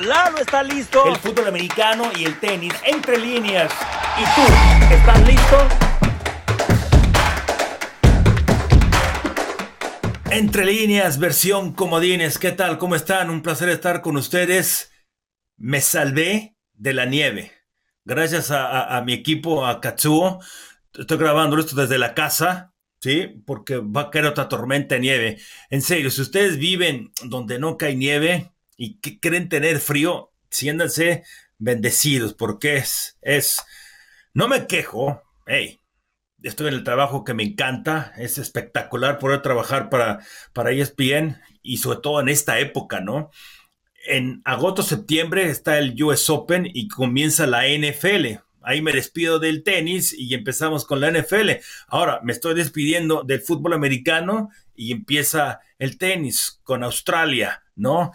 Lalo está listo. El fútbol americano y el tenis entre líneas. ¿Y tú? ¿Estás listo? Entre líneas, versión comodines. ¿Qué tal? ¿Cómo están? Un placer estar con ustedes. Me salvé de la nieve. Gracias a, mi equipo, a Katsuo. Estoy grabando esto desde la casa, ¿sí? Porque va a caer otra tormenta de nieve. En serio, si ustedes viven donde no cae nieve y que quieren tener frío, siéntanse bendecidos porque es, es, no me quejo, hey, estoy en el trabajo que me encanta, es espectacular poder trabajar para, para ESPN y sobre todo en esta época, ¿no? En agosto, septiembre está el US Open y comienza la NFL. Ahí me despido del tenis y empezamos con la NFL. Ahora me estoy despidiendo del fútbol americano y empieza el tenis con Australia, ¿no?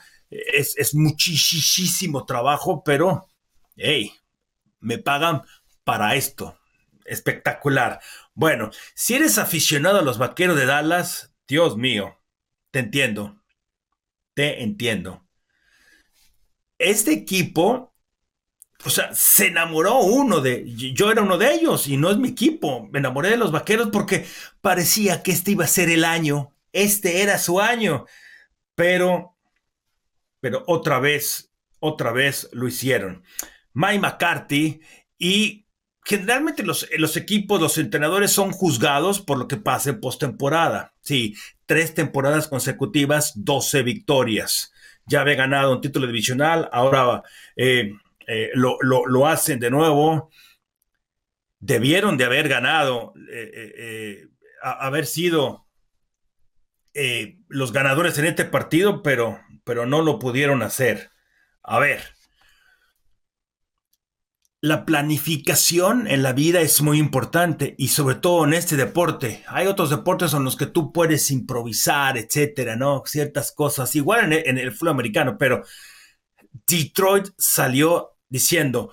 Es, es muchísimo trabajo, pero, hey, me pagan para esto espectacular. Bueno, si eres aficionado a los vaqueros de Dallas, Dios mío, te entiendo. Te entiendo. Este equipo, o sea, se enamoró uno de. Yo era uno de ellos y no es mi equipo. Me enamoré de los vaqueros porque parecía que este iba a ser el año. Este era su año. Pero, pero otra vez, otra vez lo hicieron. Mike McCarthy y generalmente los, los, equipos, los entrenadores son juzgados por lo que pasa en postemporada. Sí, tres temporadas consecutivas, 12 victorias. Ya había ganado un título divisional, ahora eh, eh, lo, hacen de nuevo. Debieron de haber ganado, eh, haber sido los ganadores en este partido, pero, pero no lo pudieron hacer. A ver, la planificación en la vida es muy importante y sobre todo en este deporte. Hay otros deportes en los que tú puedes improvisar, etcétera, ¿no? Ciertas cosas, igual en el, fútbol americano, pero Detroit salió diciendo,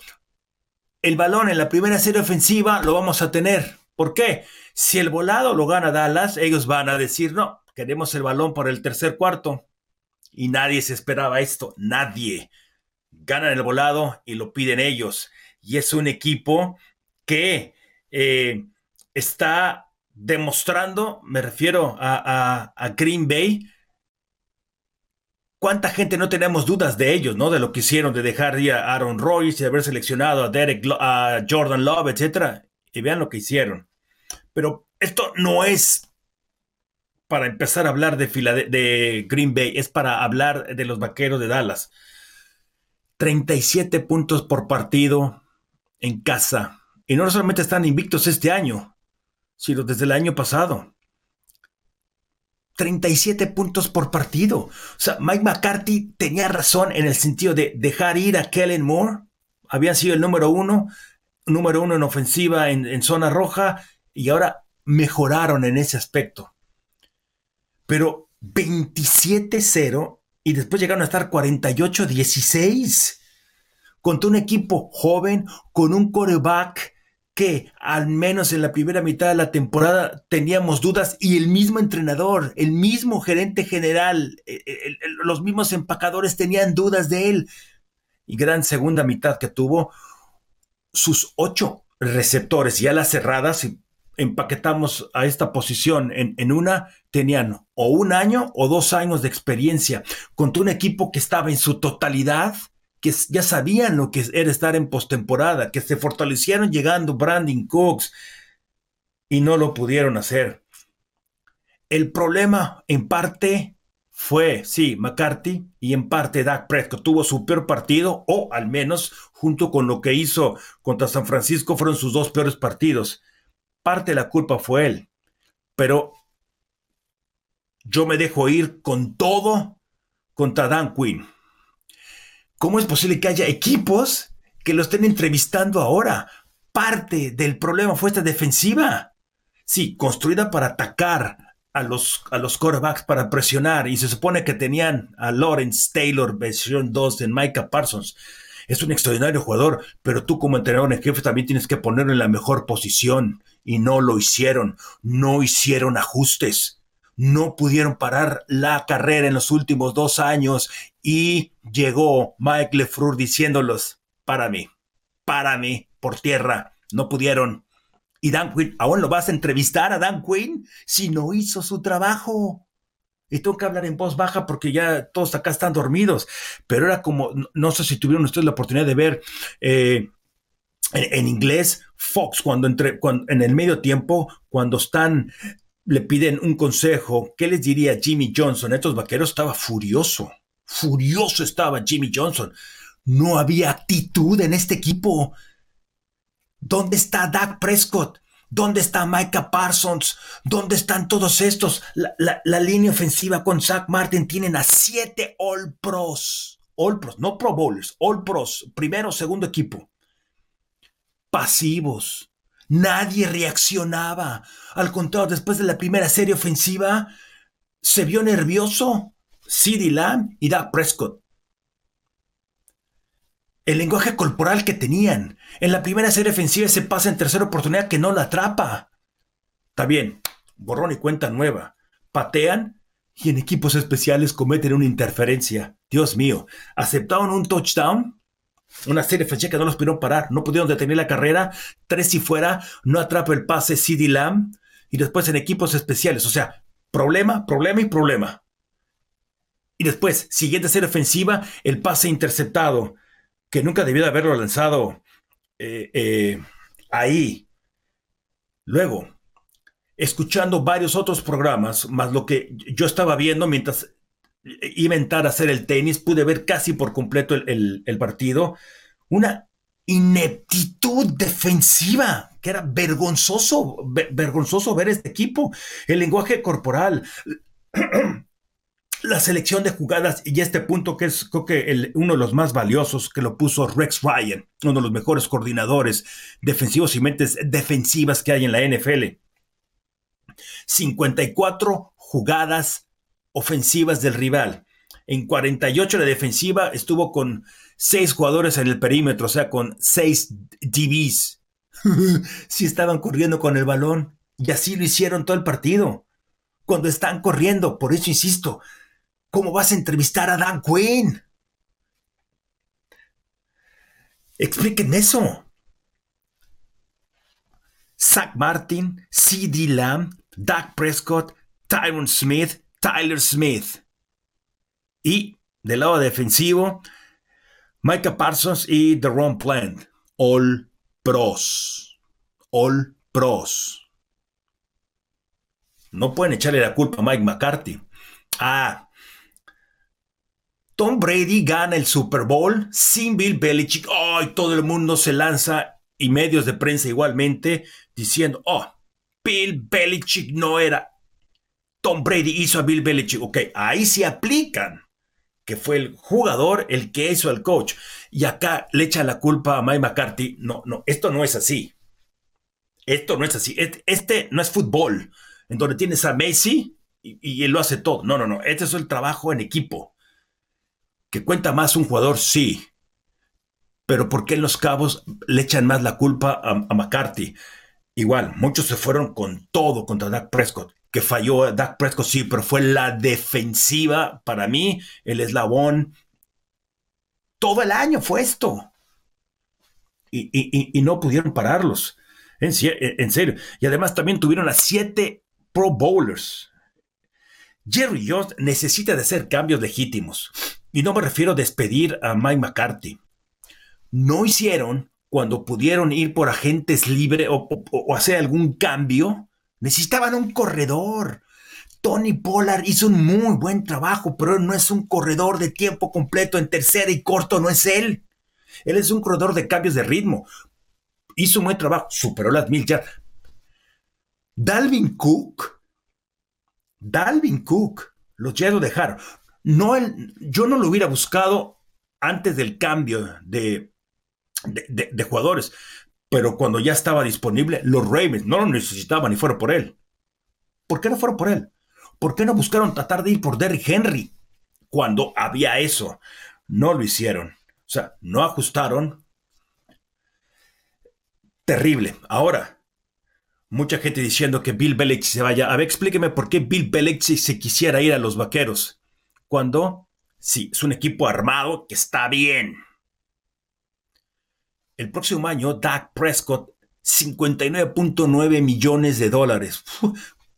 el balón en la primera serie ofensiva lo vamos a tener. ¿Por qué? Si el volado lo gana Dallas, ellos van a decir, no, queremos el balón por el tercer cuarto. Y nadie se esperaba esto, nadie. Ganan el volado y lo piden ellos y es un equipo que eh, está demostrando, me refiero a, Green Bay, cuánta gente no tenemos dudas de ellos, ¿no? De lo que hicieron, de dejar a Aaron Royce, de haber seleccionado a Derek, a Jordan Love, etcétera. Y vean lo que hicieron. Pero esto no es para empezar a hablar de, de Green Bay, es para hablar de los vaqueros de Dallas. 37 puntos por partido, en casa. Y no solamente están invictos este año, sino desde el año pasado. 37 puntos por partido. O sea, Mike McCarthy tenía razón en el sentido de dejar ir a Kellen Moore. Había sido el número uno, número uno en ofensiva en, en zona roja y ahora mejoraron en ese aspecto. Pero 27-0 y después llegaron a estar 48-16 contra un equipo joven, con un coreback que al menos en la primera mitad de la temporada teníamos dudas y el mismo entrenador, el mismo gerente general, eh, eh, los mismos empacadores tenían dudas de él. Y gran segunda mitad que tuvo, sus ocho receptores y las cerradas, empaquetamos a esta posición en, en, una, tenían o un año o dos años de experiencia contra un equipo que estaba en su totalidad que ya sabían lo que era estar en postemporada, que se fortalecieron llegando Brandon Cooks y no lo pudieron hacer. El problema en parte fue, sí, McCarthy y en parte Dak Prescott tuvo su peor partido o al menos junto con lo que hizo contra San Francisco fueron sus dos peores partidos. Parte de la culpa fue él, pero yo me dejo ir con todo contra Dan Quinn. ¿Cómo es posible que haya equipos que lo estén entrevistando ahora? Parte del problema fue esta defensiva. Sí, construida para atacar a los, a los quarterbacks, para presionar. Y se supone que tenían a Lawrence Taylor, versión 2 en Micah Parsons. Es un extraordinario jugador, pero tú como entrenador en jefe también tienes que ponerlo en la mejor posición. Y no lo hicieron. No hicieron ajustes. no pudieron parar la carrera en los últimos dos años y llegó Mike Lefleur diciéndolos, para mí, para mí, por tierra, no pudieron. Y Dan Quinn, ¿aún lo vas a entrevistar a Dan Quinn si no hizo su trabajo? Y tengo que hablar en voz baja porque ya todos acá están dormidos. Pero era como, no sé si tuvieron ustedes la oportunidad de ver eh, en, inglés Fox cuando, entre, cuando en el medio tiempo, cuando están le piden un consejo, ¿qué les diría Jimmy Johnson? Estos vaqueros estaba furioso, furioso estaba Jimmy Johnson. No había actitud en este equipo. ¿Dónde está Dak Prescott? ¿Dónde está Micah Parsons? ¿Dónde están todos estos? La, línea ofensiva con Zach Martin tienen a siete All Pros. All Pros, no Pro Bowlers, All Pros, primero, segundo equipo. Pasivos, Nadie reaccionaba. Al contrario, después de la primera serie ofensiva, se vio nervioso CeeDee Lamb y Dak Prescott. El lenguaje corporal que tenían. En la primera serie ofensiva se pasa en tercera oportunidad que no la atrapa. Está bien, borrón y cuenta nueva. Patean y en equipos especiales cometen una interferencia. Dios mío, aceptaron un touchdown una serie de que no los pudieron parar, no pudieron detener la carrera, tres si fuera, no atrapa el pase CD Lamb y después en equipos especiales. O sea, problema, problema y problema. Y después, siguiente serie ofensiva, el pase interceptado, que nunca debió de haberlo lanzado eh, eh, ahí. Luego, escuchando varios otros programas, más lo que yo estaba viendo mientras inventar hacer el tenis, pude ver casi por completo el, partido, una ineptitud defensiva, que era vergonzoso, vergonzoso ver este equipo, el lenguaje corporal, la selección de jugadas y este punto que es creo que uno de los más valiosos que lo puso Rex Ryan, uno de los mejores coordinadores defensivos y mentes defensivas que hay en la NFL. 54 jugadas ofensivas del rival. En 48 la defensiva estuvo con seis jugadores en el perímetro, o sea, con seis DBs. si estaban corriendo con el balón. Y así lo hicieron todo el partido. Cuando están corriendo, por eso insisto, ¿cómo vas a entrevistar a Dan Quinn? Explíquenme eso. Zach Martin, C.D. Lamb, Dak Prescott, Tyron Smith, Tyler Smith. Y del lado defensivo, Micah Parsons y Ron Plant. All pros. All pros. No pueden echarle la culpa a Mike McCarthy. Ah. Tom Brady gana el Super Bowl sin Bill Belichick. ¡Ay! todo el mundo se lanza y medios de prensa igualmente diciendo, oh, Bill Belichick no era Tom Brady hizo a Bill Belichick. Ok, ahí se aplican que fue el jugador el que hizo al coach. Y acá le echa la culpa a Mike McCarthy. No, no, esto no es así. Esto no es así. Este no es fútbol, en donde tienes a Messi y, él lo hace todo. No, no, no. Este es el trabajo en equipo. Que cuenta más un jugador, sí. Pero ¿por qué los cabos le echan más la culpa a, a McCarthy? Igual, muchos se fueron con todo contra Dak Prescott que falló Dak Prescott, sí, pero fue la defensiva para mí, el eslabón. Todo el año fue esto. Y, no pudieron pararlos. En, en, serio. Y además también tuvieron a siete Pro Bowlers. Jerry Jones necesita hacer cambios legítimos. Y no me refiero a despedir a Mike McCarthy. No hicieron cuando pudieron ir por agentes libres o hacer algún cambio Necesitaban un corredor. Tony Pollard hizo un muy buen trabajo, pero no es un corredor de tiempo completo en tercera y corto, no es él. Él es un corredor de cambios de ritmo. Hizo un buen trabajo, superó las mil. Dalvin Cook, Dalvin Cook, los ya lo dejaron. No yo no lo hubiera buscado antes del cambio de, de jugadores. Pero cuando ya estaba disponible, los Ravens no lo necesitaban y fueron por él. ¿Por qué no fueron por él? ¿Por qué no buscaron tratar de ir por Derrick Henry cuando había eso? No lo hicieron. O sea, no ajustaron. Terrible. Ahora, Mucha gente diciendo que Bill Belichick se vaya. A ver, explíqueme por qué Bill Belichick se quisiera ir a los vaqueros. Cuando, sí, es un equipo armado que está bien. El próximo año, Dak Prescott, 59.9 millones de dólares.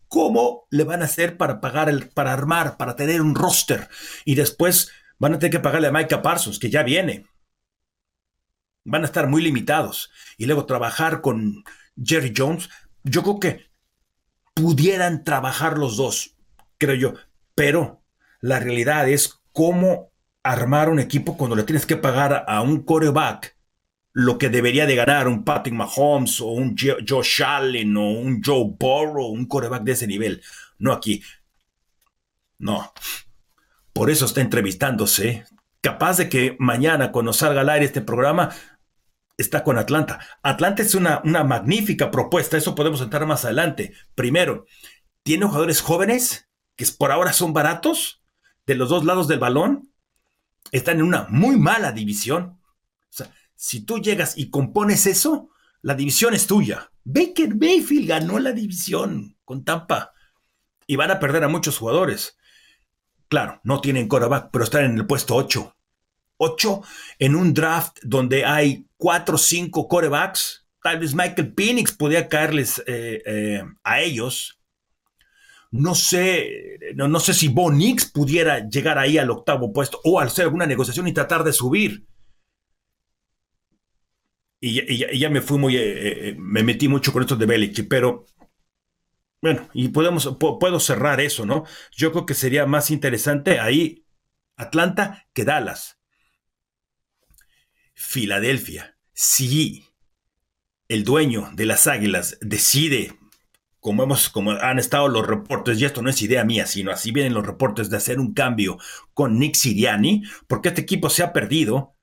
¿Cómo le van a hacer para pagar, el, para armar, para tener un roster? Y después van a tener que pagarle a Micah Parsons, que ya viene. Van a estar muy limitados. Y luego trabajar con Jerry Jones yo creo que pudieran trabajar los dos, creo yo, pero la realidad es cómo armar un equipo cuando le tienes que pagar a un coreback lo que debería de ganar un Patrick Mahomes o un Josh Allen o un Joe Burrow, un coreback de ese nivel. No aquí. No. Por eso está entrevistándose. Capaz de que mañana, cuando salga al aire este programa, está con Atlanta. Atlanta es una, una magnífica propuesta, eso podemos entrar más adelante. Primero, tiene jugadores jóvenes que por ahora son baratos de los dos lados del balón. Están en una muy mala división. Si tú llegas y compones eso, la división es tuya. Baker Mayfield ganó la división con Tampa y van a perder a muchos jugadores. Claro, no tienen quarterback, pero están en el puesto 8. 8 en un draft donde hay 4 o 5 corebacks. Tal vez Michael Penix podía caerles eh, eh, a ellos. No sé, no, no, sé si Bo Nix pudiera llegar ahí al octavo puesto o hacer alguna negociación y tratar de subir. Y, ya me fui muy, eh, me metí mucho con esto de Belichick, pero bueno, y podemos, puedo cerrar eso, ¿no? Yo creo que sería más interesante ahí Atlanta que Dallas. Filadelfia, si el dueño de las Águilas decide, como, hemos, como han estado los reportes, y esto no es idea mía, sino así vienen los reportes de hacer un cambio con Nick Siriani, porque este equipo se ha perdido.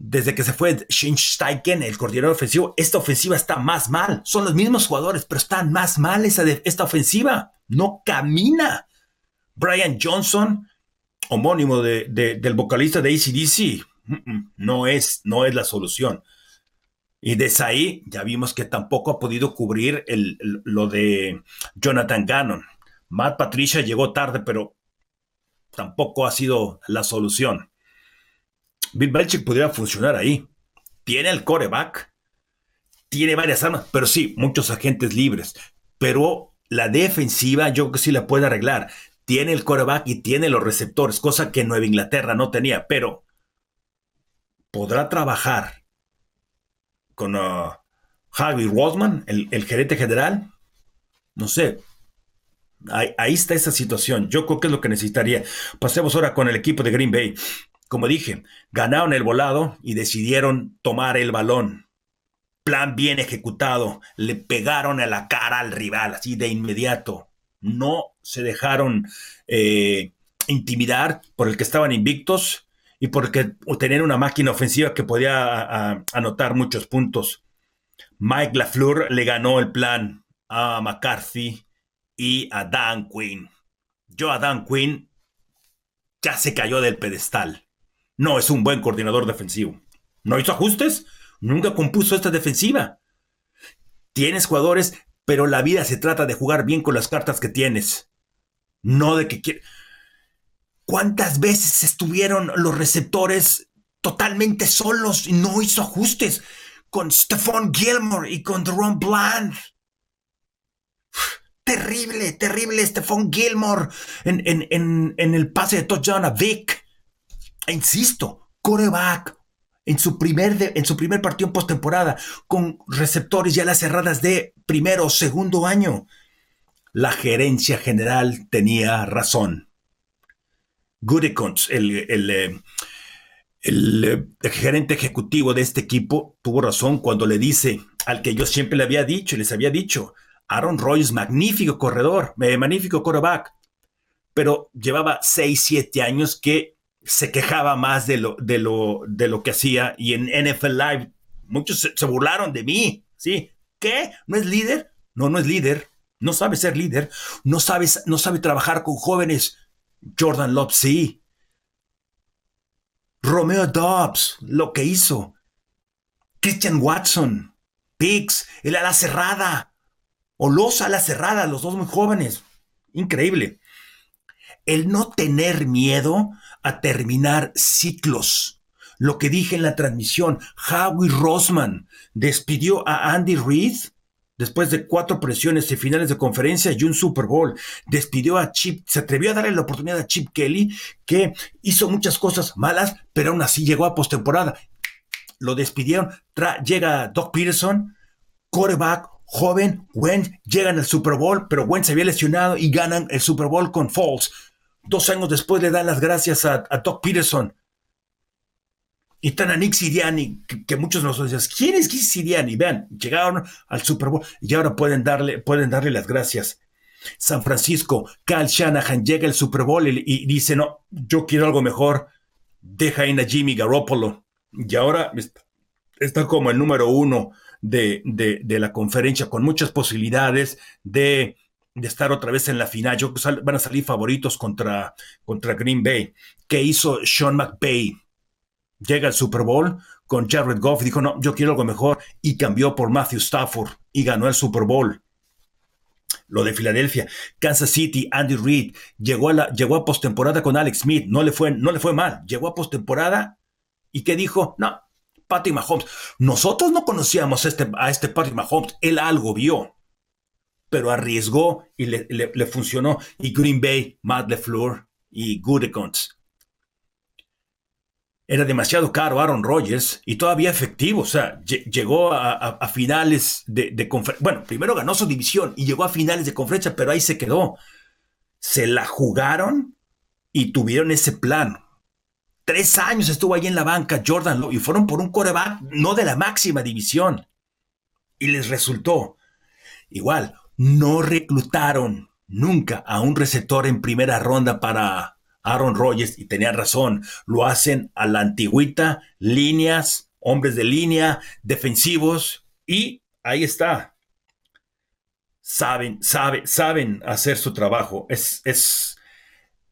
Desde que se fue Shane Steichen, el coordinador ofensivo, esta ofensiva está más mal. Son los mismos jugadores, pero están más mal esta ofensiva. No camina. Brian Johnson, homónimo del vocalista de ACDC, no es, no es la solución. Y desde ahí ya vimos que tampoco ha podido cubrir el, lo de Jonathan Gannon. Matt Patricia llegó tarde, pero tampoco ha sido la solución. Bill Belichick podría funcionar ahí. Tiene el coreback, tiene varias armas, pero sí, muchos agentes libres. Pero la defensiva yo creo que sí la puede arreglar. Tiene el coreback y tiene los receptores, cosa que Nueva Inglaterra no tenía. Pero podrá trabajar con uh, Harvey Rosman, el, gerente general. No sé. Ahí, está esa situación. Yo creo que es lo que necesitaría. Pasemos ahora con el equipo de Green Bay. Como dije, ganaron el volado y decidieron tomar el balón. Plan bien ejecutado. Le pegaron a la cara al rival, así de inmediato. No se dejaron eh, intimidar por el que estaban invictos y porque tener una máquina ofensiva que podía anotar muchos puntos. Mike LaFleur le ganó el plan a McCarthy y a Dan Quinn. Yo a Dan Quinn ya se cayó del pedestal. No es un buen coordinador defensivo. No hizo ajustes, nunca compuso esta defensiva. Tienes jugadores, pero la vida se trata de jugar bien con las cartas que tienes. No de que quieres ¿Cuántas veces estuvieron los receptores totalmente solos y no hizo ajustes con Stephon Gilmore y con Ron Bland? Terrible, terrible Stephon Gilmore en, en, el pase de touchdown a Vic. Insisto, coreback en su primer, en su primer partido en postemporada con receptores ya las cerradas de primero o segundo año. La gerencia general tenía razón. Gudikons, el, eh, el, gerente ejecutivo de este equipo, tuvo razón cuando le dice al que yo siempre le había dicho, les había dicho, Aaron Rodgers, magnífico corredor, eh, magnífico quarterback, pero llevaba 6, 7 años que se quejaba más de lo, de lo, de lo que hacía y en NFL Live muchos se, burlaron de mí, ¿sí? ¿Qué? ¿No es líder? No, no es líder. No sabe ser líder. No sabe, no sabe trabajar con jóvenes Jordan Love sí. Romeo Dobbs, lo que hizo. Christian Watson, Pix, el ala cerrada. O los a la cerrada, los dos muy jóvenes. Increíble. El no tener miedo a terminar ciclos. Lo que dije en la transmisión, Howie Rosman despidió a Andy Reid después de cuatro presiones y finales de conferencia y un Super Bowl. Despidió a Chip, se atrevió a darle la oportunidad a Chip Kelly, que hizo muchas cosas malas, pero aún así llegó a postemporada. Lo despidieron, llega Doc Peterson, quarterback, joven, Wentz, llegan al Super Bowl, pero Wentz se había lesionado y ganan el Super Bowl con Falls. Dos años después le dan las gracias a, Doc Peterson. Y están a Nick Siriani, que, muchos de nosotros dicen, ¿quién es Nick Siriani? Vean, llegaron al Super Bowl y ahora pueden darle, pueden darle las gracias. San Francisco, Cal Shanahan llega al Super Bowl y, dice, no, yo quiero algo mejor, deja ir a Jimmy Garoppolo. Y ahora está como el número uno de, la conferencia, con muchas posibilidades de, estar otra vez en la final. Yo que van a salir favoritos contra, contra Green Bay. ¿Qué hizo Sean McVay? Llega al Super Bowl con Jared Goff y dijo, no, yo quiero algo mejor, y cambió por Matthew Stafford y ganó el Super Bowl. Lo de Filadelfia, Kansas City, Andy Reid, llegó a, llegó a postemporada con Alex Smith, no le, fue, no le fue mal, llegó a postemporada y que dijo, no, Patrick Mahomes. Nosotros no conocíamos a este, a este Patrick Mahomes. Él algo vio, pero arriesgó y le, funcionó. Y Green Bay, Matt LeFleur y Gutekunst. Era demasiado caro Aaron Rodgers y todavía efectivo. O sea, llegó a, finales de, de conferencia. Bueno, primero ganó su división y llegó a finales de conferencia, pero ahí se quedó. Se la jugaron y tuvieron ese plan Tres años estuvo ahí en la banca Jordan Love y fueron por un coreback no de la máxima división. Y les resultó. Igual, no reclutaron nunca a un receptor en primera ronda para Aaron Rodgers y tenían razón. Lo hacen a la antigüita, líneas, hombres de línea, defensivos y ahí está. Saben, saben, saben hacer su trabajo. Es, es,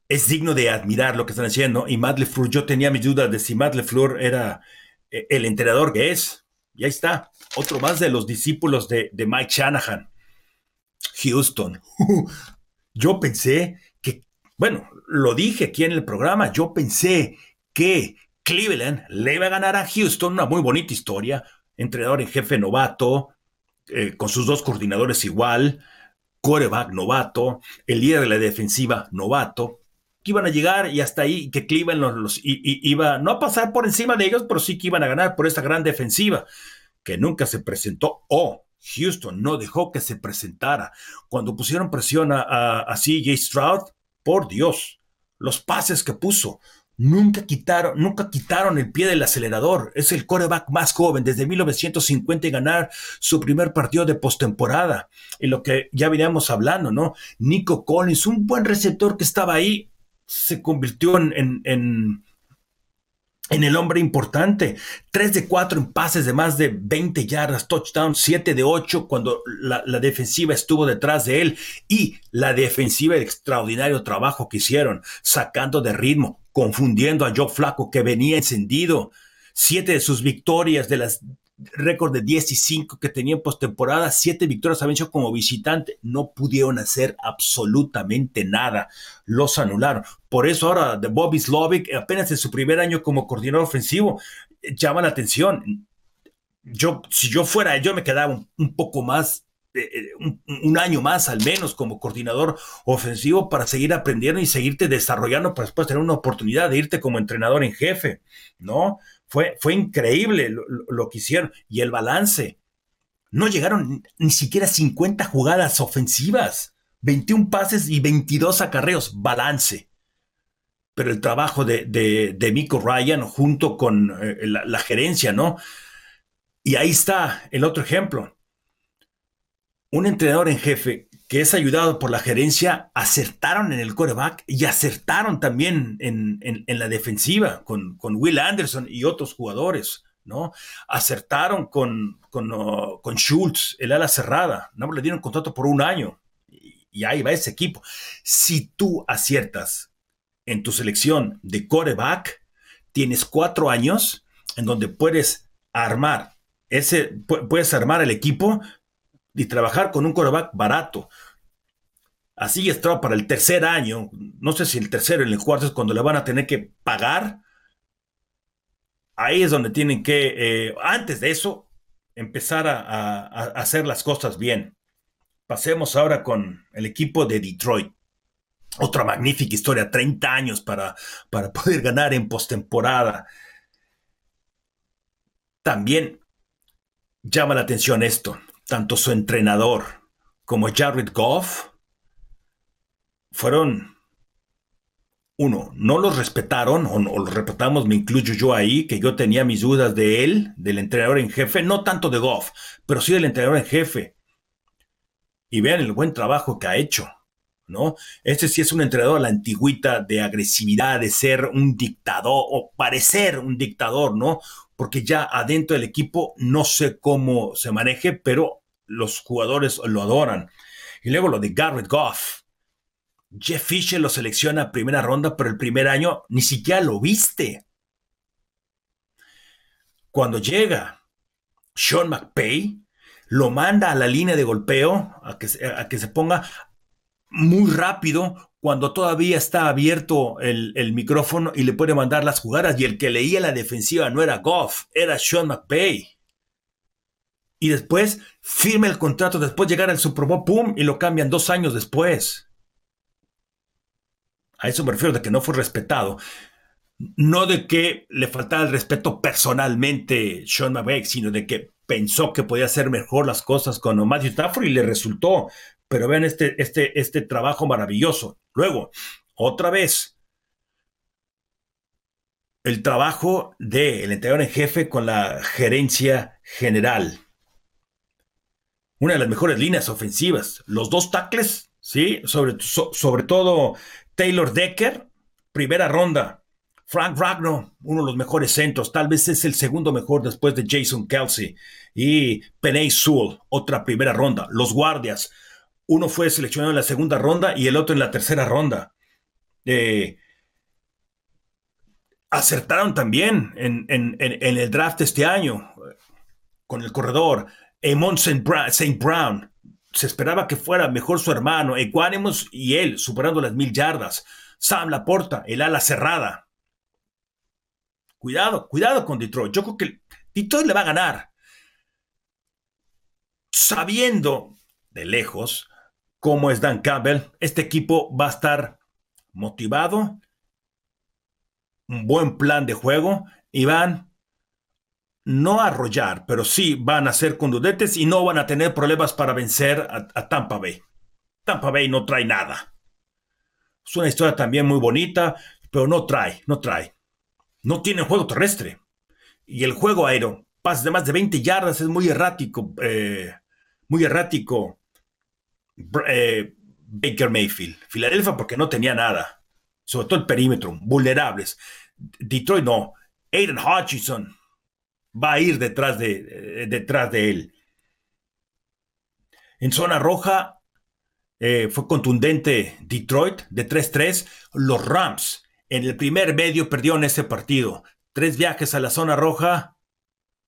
es digno de admirar lo que están haciendo. Y Matt LeFleur, yo tenía mis dudas de si Matt LeFleur era eh, el entrenador que es. Y ahí está, otro más de los discípulos de, Mike Shanahan. Houston. yo pensé que, bueno, lo dije aquí en el programa, yo pensé que Cleveland le iba a ganar a Houston, una muy bonita historia. Entrenador en jefe novato, eh, con sus dos coordinadores igual, coreback novato, el líder de la defensiva novato, que iban a llegar y hasta ahí que Cleveland los, iba no a pasar por encima de ellos, pero sí que iban a ganar por esta gran defensiva que nunca se presentó o Houston no dejó que se presentara. Cuando pusieron presión a, a, CJ Stroud, por Dios, los pases que puso, nunca quitaron, nunca quitaron el pie del acelerador. Es el coreback más joven desde 1950 y ganar su primer partido de postemporada. Y lo que ya veníamos hablando, ¿no? Nico Collins, un buen receptor que estaba ahí, se convirtió en, en, el hombre importante. 3 de 4 en pases de más de 20 yardas, touchdown, 7 de 8 cuando la, defensiva estuvo detrás de él y la defensiva, el extraordinario trabajo que hicieron, sacando de ritmo, confundiendo a Joe Flaco que venía encendido. Siete de sus victorias de las récord de 10 y 5 que tenía en postemporada, siete victorias habían hecho como visitante, no pudieron hacer absolutamente nada, los anularon. Por eso ahora de Bobby Slovic, apenas en su primer año como coordinador ofensivo, llama la atención. Yo, si yo fuera, yo me quedaba un, poco más eh, eh, un, un, año más al menos como coordinador ofensivo para seguir aprendiendo y seguirte desarrollando para después tener una oportunidad de irte como entrenador en jefe, ¿no? Fue, fue increíble lo, que hicieron y el balance. No llegaron ni siquiera 50 jugadas ofensivas, 21 pases y 22 acarreos, balance. Pero el trabajo de, de, de Ryan junto con eh, la gerencia, ¿no? Y ahí está el otro ejemplo. Un entrenador en jefe que es ayudado por la gerencia, acertaron en el coreback y acertaron también en, la defensiva con, Will Anderson y otros jugadores, ¿no? Acertaron con, con, Schultz, el ala cerrada, no le dieron contrato por un año y, y ahí va ese equipo. Si tú aciertas en tu selección de coreback, tienes cuatro años en donde puedes armar ese, puedes armar el equipo y trabajar con un quarterback barato. Así estaba para el tercer año. No sé si el tercero y el cuarto es cuando le van a tener que pagar. Ahí es donde tienen que, eh, antes de eso, empezar a, hacer las cosas bien. Pasemos ahora con el equipo de Detroit. Otra magnífica historia, 30 años para, para poder ganar en postemporada. También llama la atención esto, tanto su entrenador como Jared Goff fueron, uno, no los respetaron, o, los respetamos, me incluyo yo ahí, que yo tenía mis dudas de él, del entrenador en jefe, no tanto de Goff, pero sí del entrenador en jefe. Y vean el buen trabajo que ha hecho, ¿no? Este sí es un entrenador a la antigüita de agresividad, de ser un dictador, o parecer un dictador, ¿no? Porque ya adentro del equipo no sé cómo se maneje, pero los jugadores lo adoran. Y luego lo de Garrett Goff. Jeff Fisher lo selecciona a primera ronda, pero el primer año ni siquiera lo viste. Cuando llega Sean McPay, lo manda a la línea de golpeo, a que, a que se ponga muy rápido cuando todavía está abierto el, el, micrófono y le puede mandar las jugadas. Y el que leía la defensiva no era Goff, era Sean McPay. Y después firma el contrato, después llegar al Super Bowl, ¡pum! y lo cambian dos años después. A eso me refiero de que no fue respetado. No de que le faltaba el respeto personalmente Sean McVay, sino de que pensó que podía hacer mejor las cosas con Matthew Stafford y le resultó. Pero vean este, este, este trabajo maravilloso. Luego, otra vez, el trabajo del entrenador en jefe con la gerencia general. Una de las mejores líneas ofensivas. Los dos tackles, ¿sí? Sobre, sobre todo Taylor Decker, primera ronda. Frank Ragno, uno de los mejores centros, tal vez es el segundo mejor después de Jason Kelsey. Y Penay Sewell, otra primera ronda. Los guardias, uno fue seleccionado en la segunda ronda y el otro en la tercera ronda. Eh, acertaron también en, el draft este año con el corredor Amon St. Brown, se esperaba que fuera mejor su hermano, Equanimus y él, superando las mil yardas. Sam Laporta, el ala cerrada. Cuidado, cuidado con Detroit. Yo creo que Detroit le va a ganar. Sabiendo de lejos cómo es Dan Campbell, este equipo va a estar motivado, un buen plan de juego y van no arrollar, pero sí van a ser conducentes y no van a tener problemas para vencer a, Tampa Bay. Tampa Bay no trae nada. Es una historia también muy bonita, pero no trae, no trae. No tiene juego terrestre. Y el juego aéreo, pases de más de 20 yardas, es muy errático, eh, muy errático. Eh, Baker Mayfield. Filadelfia porque no tenía nada. Sobre todo el perímetro, vulnerables. Detroit no. Aiden Hutchinson, va a ir detrás de, eh, detrás de él. En zona roja eh, fue contundente Detroit de 3-3. Los Rams en el primer medio perdieron ese partido. Tres viajes a la zona roja,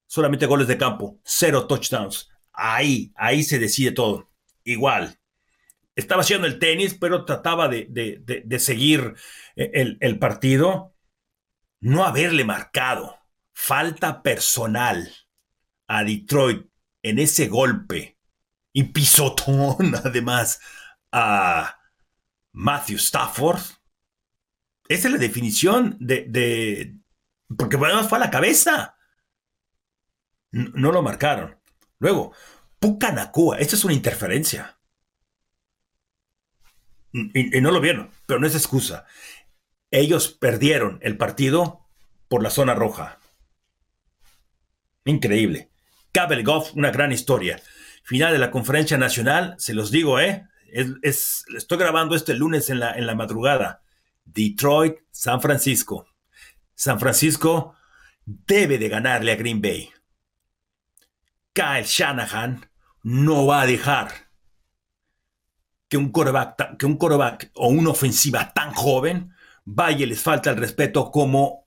solamente goles de campo, cero touchdowns. Ahí, ahí se decide todo. Igual. Estaba haciendo el tenis, pero trataba de, seguir eh, el, el partido. No haberle marcado falta personal a Detroit en ese golpe y pisotón además a Matthew Stafford. Esa es la definición de... porque además fue a la cabeza. No, lo marcaron. Luego, Pucanacua, esta es una interferencia. Y, no lo vieron, pero no es excusa. Ellos perdieron el partido por la zona roja. Increíble. Cabel Goff, una gran historia. Final de la conferencia nacional, se los digo, ¿eh? Es, estoy grabando este lunes en la, en la madrugada. Detroit, San Francisco. San Francisco debe de ganarle a Green Bay. Kyle Shanahan no va a dejar que un coreback, que un o una ofensiva tan joven vaya y les falta el respeto como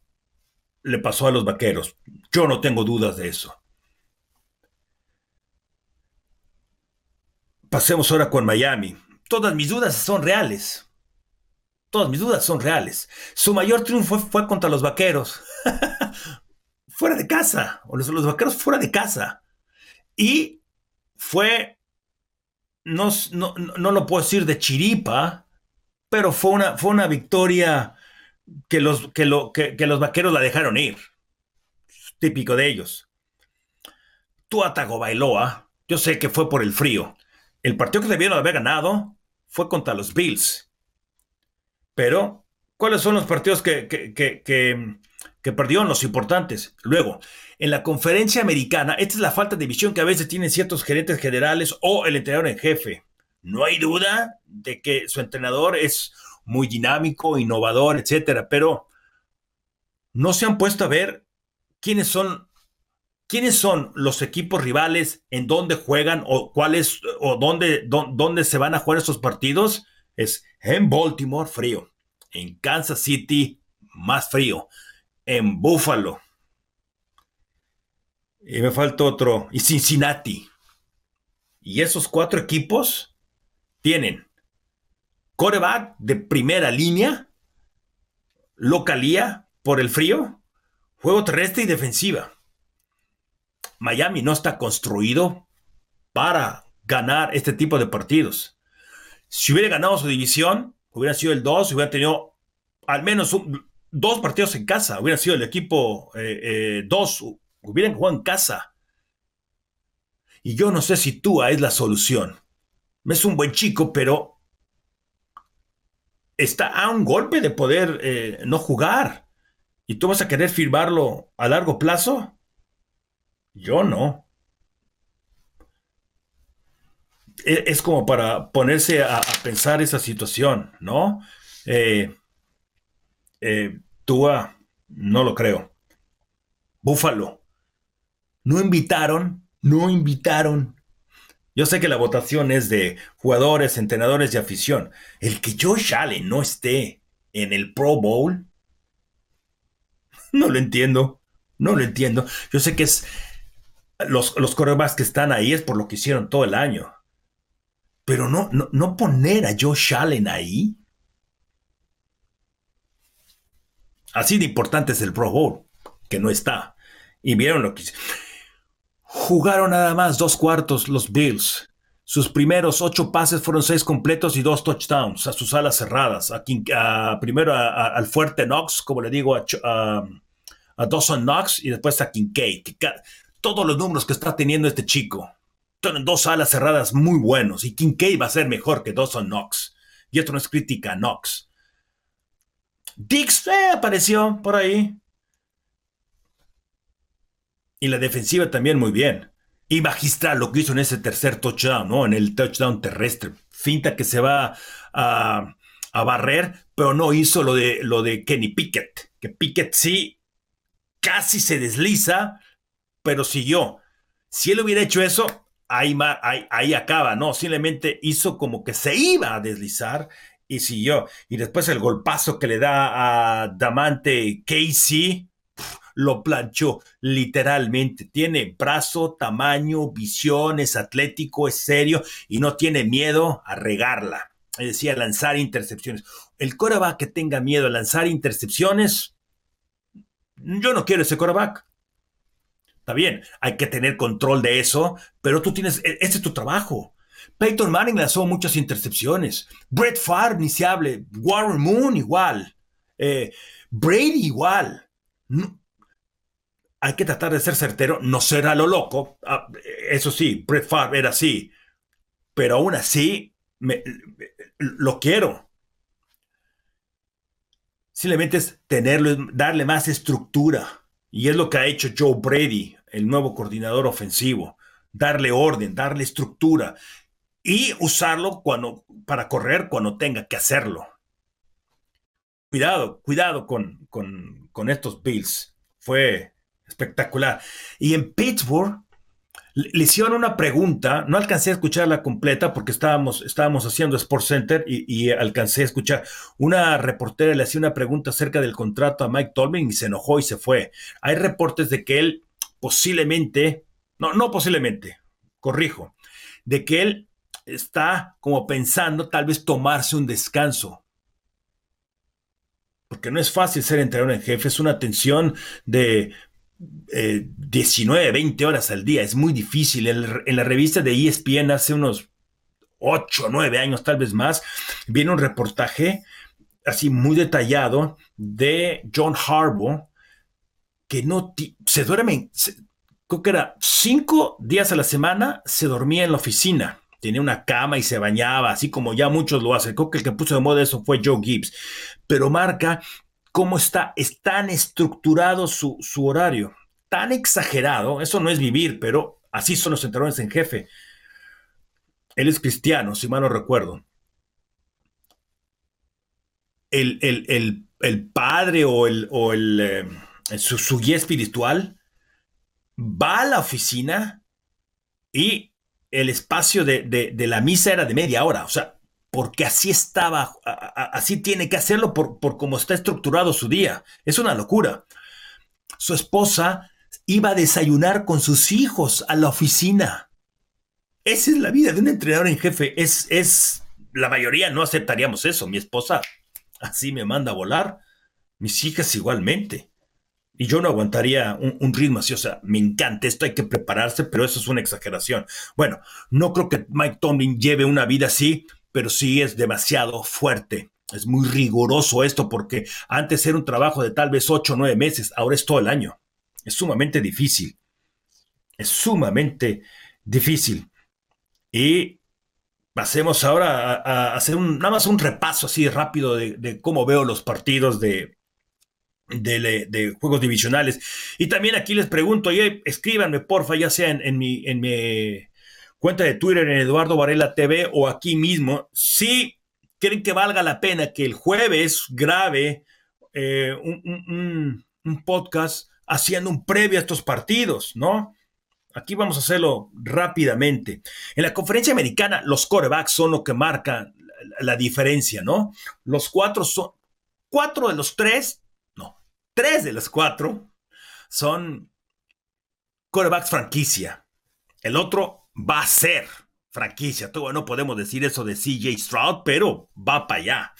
le pasó a los vaqueros. Yo no tengo dudas de eso. pasemos ahora con Miami. Todas mis dudas son reales. Todas mis dudas son reales. Su mayor triunfo fue, contra los vaqueros. fuera de casa. O los, los, vaqueros fuera de casa. Y fue. No, no, no, lo puedo decir de chiripa, pero fue una, fue una victoria que los, que, lo, que, que los vaqueros la dejaron ir. Típico de ellos. Tuatago Bailoa, yo sé que fue por el frío. El partido que debieron haber ganado fue contra los Bills. Pero, ¿cuáles son los partidos que, que, perdieron los importantes? Luego, en la conferencia americana, esta es la falta de visión que a veces tienen ciertos gerentes generales o el entrenador en jefe. No hay duda de que su entrenador es muy dinámico, innovador, etcétera, pero no se han puesto a ver quiénes son quiénes son los equipos rivales, en dónde juegan o cuáles o dónde, dónde se van a jugar esos partidos. Es en Baltimore, frío. En Kansas City, más frío. En Buffalo. Y me falta otro. Y Cincinnati. Y esos cuatro equipos tienen coreback de primera línea, localía por el frío, juego terrestre y defensiva. Miami no está construido para ganar este tipo de partidos. Si hubiera ganado su división, hubiera sido el 2, hubiera tenido al menos dos partidos en casa, hubiera sido el equipo 2, eh, eh, hubieran jugado en casa. Y yo no sé si Tua es la solución. Es un buen chico, pero está a un golpe de poder eh, no jugar. ¿Y tú vas a querer firmarlo a largo plazo? Yo no. E, es como para ponerse a, pensar esa situación, ¿no? Eh, eh, Tua, no lo creo. Búfalo. No invitaron, no invitaron. Yo sé que la votación es de jugadores, entrenadores y afición. El que Josh Allen no esté en el Pro Bowl, no lo entiendo. No lo entiendo. Yo sé que es los, los que están ahí es por lo que hicieron todo el año. Pero no, no, poner a Josh Allen ahí. Así de importante es el Pro Bowl, que no está. Y vieron lo que Jugaron nada más dos cuartos los Bills. Sus primeros ocho pases fueron seis completos y dos touchdowns a sus alas cerradas. A, primero al fuerte Knox, como le digo, a, Dawson Knox y después a Kincaid todos los números que está teniendo este chico. Tienen dos alas cerradas muy buenos y Kincaid va a ser mejor que Dawson Knox. Y esto no es crítica a Knox. Dix eh, apareció por ahí. Y la defensiva también muy bien. Y magistral lo que hizo en ese tercer touchdown, ¿no? En el touchdown terrestre. Finta que se va a, a barrer, pero no hizo lo de, lo de Kenny Pickett. Que Pickett sí casi se desliza pero siguió. Si él hubiera hecho eso, ahí, ahí, acaba, ¿no? Simplemente hizo como que se iba a deslizar y siguió. Y después el golpazo que le da a Damante Casey, lo planchó literalmente. Tiene brazo, tamaño, visión, es atlético, es serio y no tiene miedo a regarla. Es decir, a lanzar intercepciones. El coreback que tenga miedo a lanzar intercepciones, yo no quiero ese coreback. Está bien, hay que tener control de eso, pero tú tienes, e, ese es tu trabajo. Peyton Manning lanzó muchas intercepciones. Brett Favre, ni se hable. Warren Moon igual. Eh, Brady igual. hay que tratar de ser certero, no ser a lo loco. Ah, eso sí, Brett Favre era así. Pero aún así, lo quiero. Simplemente es tenerlo, darle más estructura. Y es lo que ha hecho Joe Brady, el nuevo coordinador ofensivo. Darle orden, darle estructura y usarlo cuando, para correr cuando tenga que hacerlo. Cuidado, cuidado con, con, estos Bills. Fue espectacular. Y en Pittsburgh le hicieron una pregunta, no alcancé a escucharla completa porque estábamos, estábamos haciendo Sports Center y, alcancé a escuchar. Una reportera le hacía una pregunta acerca del contrato a Mike Tolman y se enojó y se fue. Hay reportes de que él posiblemente, no, no posiblemente, corrijo, de que él está como pensando tal vez tomarse un descanso. Porque no es fácil ser entrenador en jefe, es una tensión de 19, 20 horas al día, es muy difícil. En, la revista de ESPN hace unos 8, 9 años, tal vez más, viene un reportaje así muy detallado de John Harbaugh, que no se duerme, creo que era cinco días a la semana, se dormía en la oficina. Tenía una cama y se bañaba, así como ya muchos lo hacen. Creo que el que puso de moda eso fue Joe Gibbs. Pero marca cómo está, es tan estructurado su, su horario, tan exagerado. Eso no es vivir, pero así son los entrenadores en jefe. Él es cristiano, si mal no recuerdo. El, el, padre o el, o el eh, su, guía espiritual va a la oficina y el espacio de, la misa era de media hora. O sea, porque así estaba, así tiene que hacerlo por, por cómo está estructurado su día. Es una locura. Su esposa iba a desayunar con sus hijos a la oficina. Esa es la vida de un entrenador en jefe. Es, es, la mayoría no aceptaríamos eso. Mi esposa así me manda a volar. Mis hijas igualmente. Y yo no aguantaría un, ritmo así. O sea, me encanta esto, hay que prepararse, pero eso es una exageración. Bueno, no creo que Mike Tomlin lleve una vida así, pero sí es demasiado fuerte. Es muy riguroso esto porque antes era un trabajo de tal vez 8 o 9 meses, ahora es todo el año. Es sumamente difícil. Es sumamente difícil. Y pasemos ahora a, hacer un, nada más un repaso así rápido de, cómo veo los partidos de, de, juegos divisionales. Y también aquí les pregunto, oye, escríbanme porfa, ya sea en, mi, en mi cuenta de Twitter, en Eduardo Varela TV o aquí mismo, si creen que valga la pena que el jueves grabe eh, un, un podcast haciendo un previo a estos partidos, ¿no? Aquí vamos a hacerlo rápidamente. En la conferencia americana, los corebacks son lo que marca la, diferencia, ¿no? Los cuatro son, cuatro de los tres, tres de los cuatro son corebacks franquicia. El otro va a ser franquicia. Todo no podemos decir eso de CJ Stroud, pero va para allá.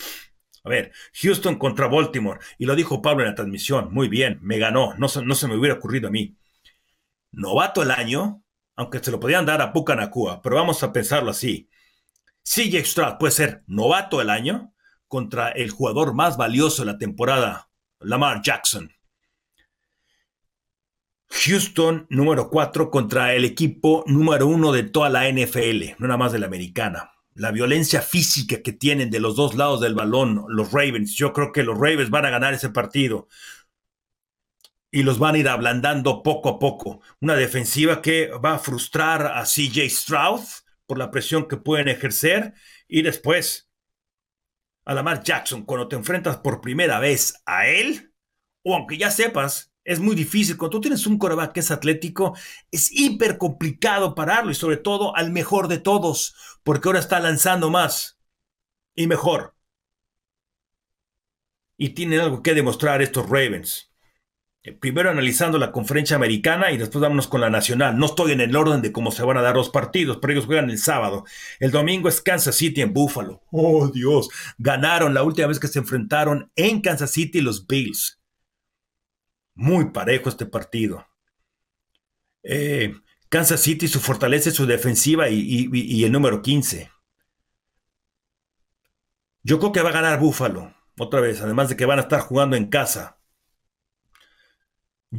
A ver, Houston contra Baltimore. Y lo dijo Pablo en la transmisión. Muy bien, me ganó. No, no se me hubiera ocurrido a mí novato el año, aunque se lo podían dar a Pucanacua, pero vamos a pensarlo así. CJ Stroud puede ser novato del año contra el jugador más valioso de la temporada, Lamar Jackson. Houston número 4 contra el equipo número 1 de toda la NFL, no nada más de la americana. La violencia física que tienen de los dos lados del balón los Ravens. Yo creo que los Ravens van a ganar ese partido y los van a ir ablandando poco a poco. Una defensiva que va a frustrar a CJ Stroud por la presión que pueden ejercer y después a Lamar Jackson cuando te enfrentas por primera vez a él, o aunque ya sepas, es muy difícil. Cuando tú tienes un coreback que es atlético, es hiper complicado pararlo y sobre todo al mejor de todos, porque ahora está lanzando más y mejor. Y tienen algo que demostrar estos Ravens. Eh, primero analizando la conferencia americana y después vámonos con la nacional. No estoy en el orden de cómo se van a dar los partidos, pero ellos juegan el sábado. El domingo es Kansas City en Buffalo. Oh Dios, ganaron la última vez que se enfrentaron en Kansas City los Bills. Muy parejo este partido. Eh, Kansas City, su fortaleza es su defensiva y, y el número 15. Yo creo que va a ganar Buffalo, otra vez, además de que van a estar jugando en casa.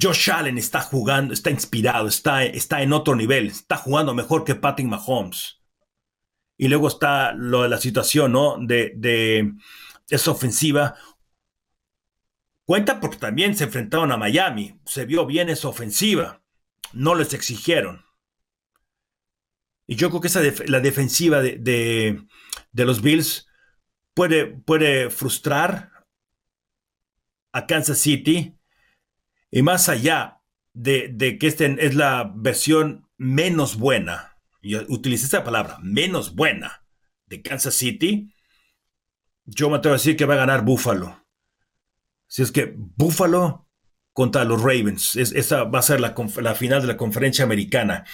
Josh Allen está jugando, está inspirado, está, está en otro nivel, está jugando mejor que Patrick Mahomes. Y luego está lo de la situación, ¿no? De, de esa ofensiva. Cuenta porque también se enfrentaron a Miami. Se vio bien esa ofensiva. No les exigieron. Y yo creo que esa la defensiva de, de, los Bills puede, puede frustrar a Kansas City y más allá de, que esta es la versión menos buena, y utilicé esa palabra, menos buena de Kansas City, yo me atrevo a decir que va a ganar Buffalo. Si es que Buffalo contra los Ravens, esa va a ser la, la final de la conferencia americana.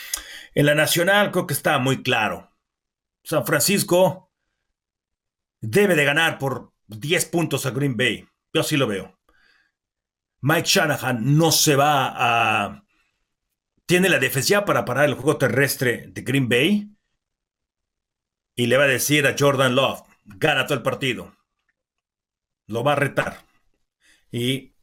En la nacional creo que está muy claro. San Francisco debe de ganar por 10 puntos a Green Bay. Yo así lo veo. Mike Shanahan no se va a... Tiene la defensiva para parar el juego terrestre de Green Bay y le va a decir a Jordan Love, gana todo el partido. Lo va a retar. Y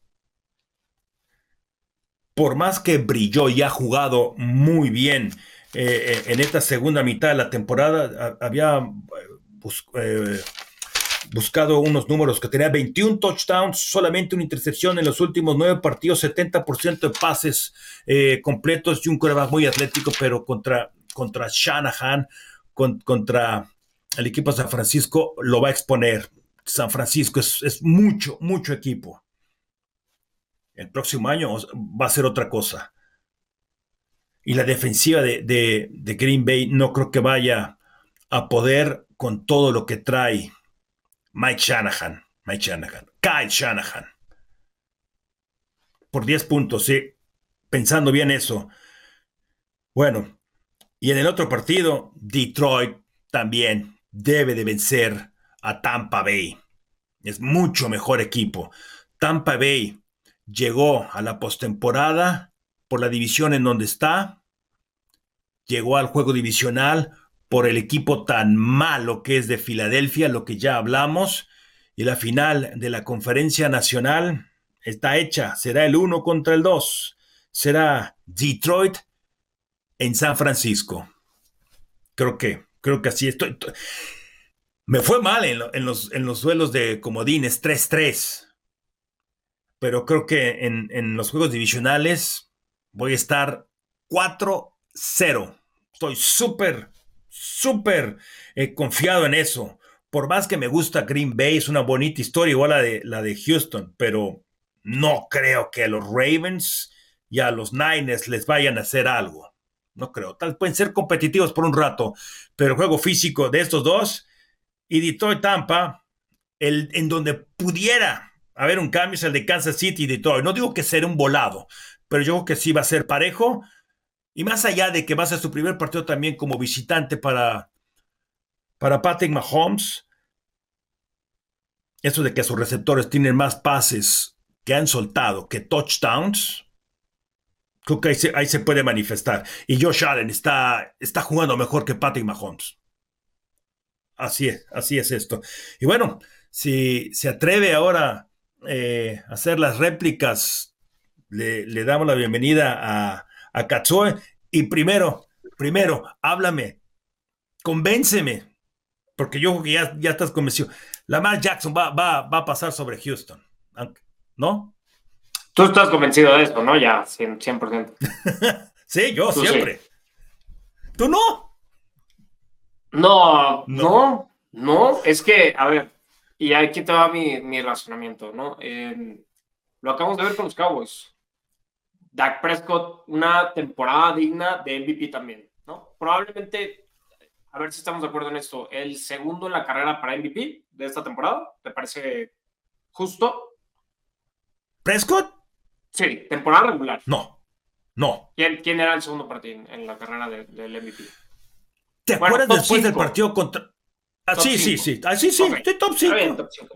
por más que brilló y ha jugado muy bien eh, en esta segunda mitad de la temporada, había eh, buscado unos números que tenía 21 touchdowns, solamente una intercepción en los últimos nueve partidos, 70% de pases eh, completos y un coreback muy atlético, pero contra, contra Shanahan, contra el equipo de San Francisco, lo va a exponer. San Francisco es mucho, mucho equipo. El próximo año va a ser otra cosa. Y la defensiva de, Green Bay no creo que vaya a poder con todo lo que trae Mike Shanahan. Mike Shanahan. Kyle Shanahan. Por 10 puntos, sí. Pensando bien eso. Bueno, y en el otro partido, Detroit también debe de vencer a Tampa Bay. Es mucho mejor equipo. Tampa Bay llegó a la postemporada por la división en donde está, llegó al juego divisional por el equipo tan malo que es de Filadelfia, lo que ya hablamos, y la final de la conferencia nacional está hecha, será el 1 contra el 2, será Detroit en San Francisco. Creo que, creo que así estoy. Me fue mal en, los, en los duelos de comodines 3-3 pero creo que en, los juegos divisionales voy a estar 4-0. Estoy súper, súper eh, confiado en eso. Por más que me gusta Green Bay, es una bonita historia, igual la de, la de Houston, pero no creo que a los Ravens y a los Niners les vayan a hacer algo. No creo. Tal pueden ser competitivos por un rato, pero el juego físico de estos dos y Detroit Tampa, el, en donde pudiera a ver un cambio es el de Kansas City y Detroit. No digo que será un volado, pero yo creo que sí va a ser parejo. Y más allá de que va a ser su primer partido también como visitante para, para Patrick Mahomes, eso de que sus receptores tienen más pases que han soltado que touchdowns, creo que ahí se, puede manifestar. Y Josh Allen está, está jugando mejor que Patrick Mahomes. Así es, así es esto. Y bueno, si se atreve ahora eh, hacer las réplicas, le, damos la bienvenida a, a Katsuo. Y primero, primero, háblame, convénceme, porque yo que ya, ya estás convencido. Lamar Jackson va, va, va a pasar sobre Houston, ¿no? Tú estás convencido de esto, ¿no? Ya, 100%. sí, yo siempre. ¿Tú no? No, no, no, es que, a ver, y aquí te va mi, mi razonamiento, ¿no? lo acabamos de ver con los Cowboys. Dak Prescott, una temporada digna de MVP también, ¿no? Probablemente, a ver si estamos de acuerdo en esto, el segundo en la carrera para MVP de esta temporada, ¿te parece justo? ¿Prescott? Sí, temporada regular. No, no. ¿Quién, quién era el segundo partido en la carrera del MVP? ¿Te acuerdas después del partido contra... Ah, sí, sí, sí, ah, sí, sí, estoy top 5.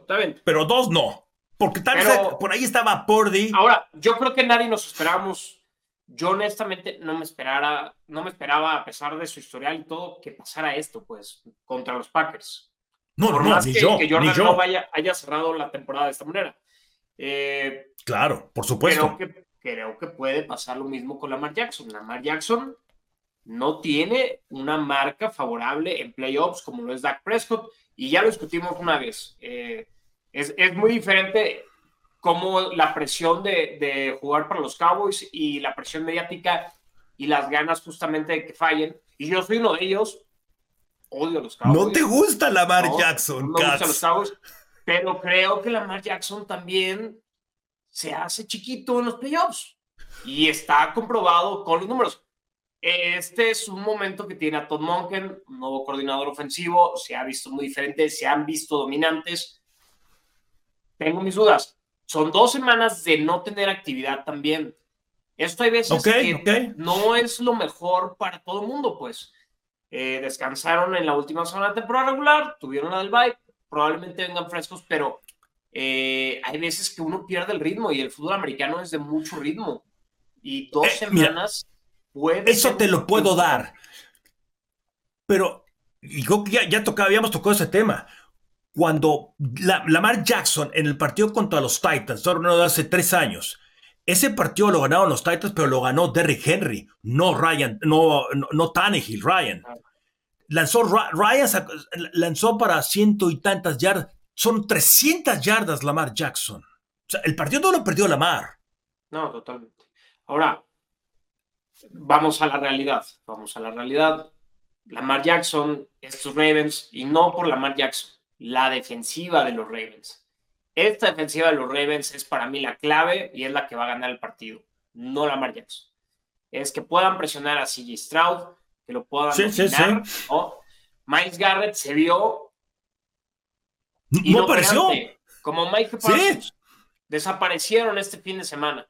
Está bien, Pero dos no. Porque tal vez por ahí estaba Pordy. Ahora, yo creo que nadie nos esperábamos. Yo honestamente no me esperara, no me esperaba, a pesar de su historial y todo, que pasara esto, pues, contra los Packers. No, no, más ni que, yo, que Jordan no vaya, haya cerrado la temporada de esta manera. Eh, claro, por supuesto. Creo que, creo que puede pasar lo mismo con Lamar Jackson. Lamar Jackson no tiene una marca favorable en playoffs como lo es Dak Prescott, y ya lo discutimos una vez. Eh, es, muy diferente como la presión de, jugar para los Cowboys y la presión mediática y las ganas justamente de que fallen. Y yo soy uno de ellos. Odio a los Cowboys. No te gusta Lamar Jackson, no me gusta los Cowboys, pero creo que Lamar Jackson también se hace chiquito en los playoffs. Y está comprobado con los números. Este es un momento que tiene a Todd Monken, nuevo coordinador ofensivo, se ha visto muy diferente, se han visto dominantes. Tengo mis dudas. Son dos semanas de no tener actividad también. Esto hay veces que no es lo mejor para todo el mundo, pues. eh, descansaron en la última semana de temporada regular, tuvieron la del bye, probablemente vengan frescos, pero eh, hay veces que uno pierde el ritmo y el fútbol americano es de mucho ritmo. Y dos semanas puede. Eso te lo puedo dar. Pero ya, ya tocaba, habíamos tocado ese tema. Cuando Lamar Jackson en el partido contra los Titans, de hace tres años, ese partido lo ganaron los Titans, pero lo ganó Derrick Henry, no Ryan, no, no, Tannehill, Ryan. Lanzó, Ryan lanzó para ciento y tantas yardas. Son 300 yardas Lamar Jackson. El partido no lo perdió Lamar. No, totalmente. Ahora, vamos a la realidad. Vamos a la realidad. Lamar Jackson, estos Ravens, y no por Lamar Jackson, la defensiva de los Ravens. Esta defensiva de los Ravens es para mí la clave y es la que va a ganar el partido, no Lamar Jackson. Es que puedan presionar a CJ Stroud, que lo puedan sí, sí, Miles Garrett se vio no apareció como Mike Parsons desaparecieron este fin de semana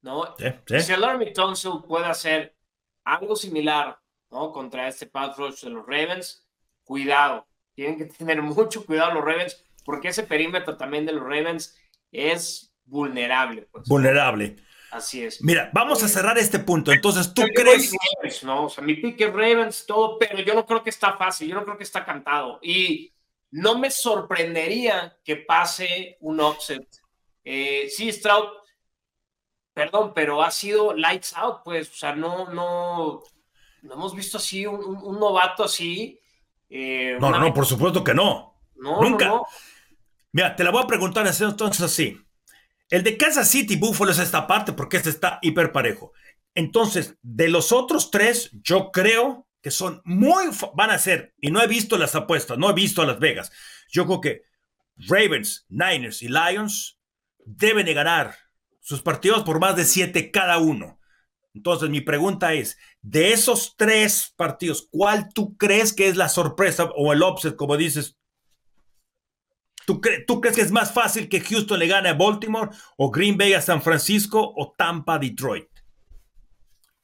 ¿no? si Alarmy Tunsil puede hacer algo similar ¿no? contra este pass rush de los Ravens cuidado tienen que tener mucho cuidado los Ravens porque ese perímetro también de los Ravens es vulnerable. Pues. Vulnerable. Así es. Mira, vamos a cerrar este punto. Entonces, ¿tú crees? no, o sea, mi pick es Ravens, todo, pero yo no creo que está fácil, yo no creo que está cantado. Y no me sorprendería que pase un offset. Eh, sí, Stroud, perdón, pero ha sido lights out, pues, o sea, no, no, no hemos visto así un, novato así. Eh, no, no, no, por supuesto que no. No, Nunca. No, Mira, te la voy a preguntar entonces así. El de Kansas City Buffalo es esta parte porque este está hiper parejo. Entonces, de los otros tres, yo creo que son muy, van a ser, y no he visto las apuestas, no he visto a Las Vegas. Yo creo que Ravens, Niners y Lions deben de ganar sus partidos por más de siete cada uno. Entonces, mi pregunta es, de esos tres partidos, ¿cuál tú crees que es la sorpresa o el upset, como dices ¿Tú, crees que es más fácil que Houston le gane a Baltimore o Green Bay a San Francisco o Tampa a Detroit?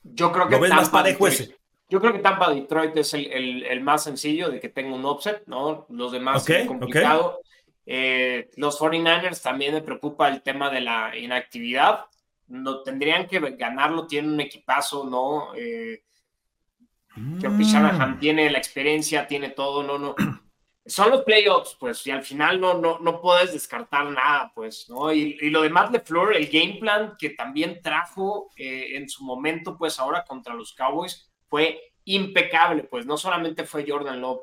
Yo creo que Tampa, Detroit. Yo creo que Tampa Detroit es el, más sencillo de que tenga un offset, ¿no? Los demás es complicado. Eh, los 49ers también me preocupa el tema de la inactividad. No tendrían que ganarlo, tiene un equipazo, ¿no? Eh, Creo que Shanahan mm. tiene la experiencia, tiene todo, no, no son los playoffs, pues, y al final no, no, no puedes descartar nada, pues, ¿no? Y, lo de Matt LeFleur, el game plan que también trajo eh, en su momento, pues, ahora contra los Cowboys, fue impecable, pues, no solamente fue Jordan Love,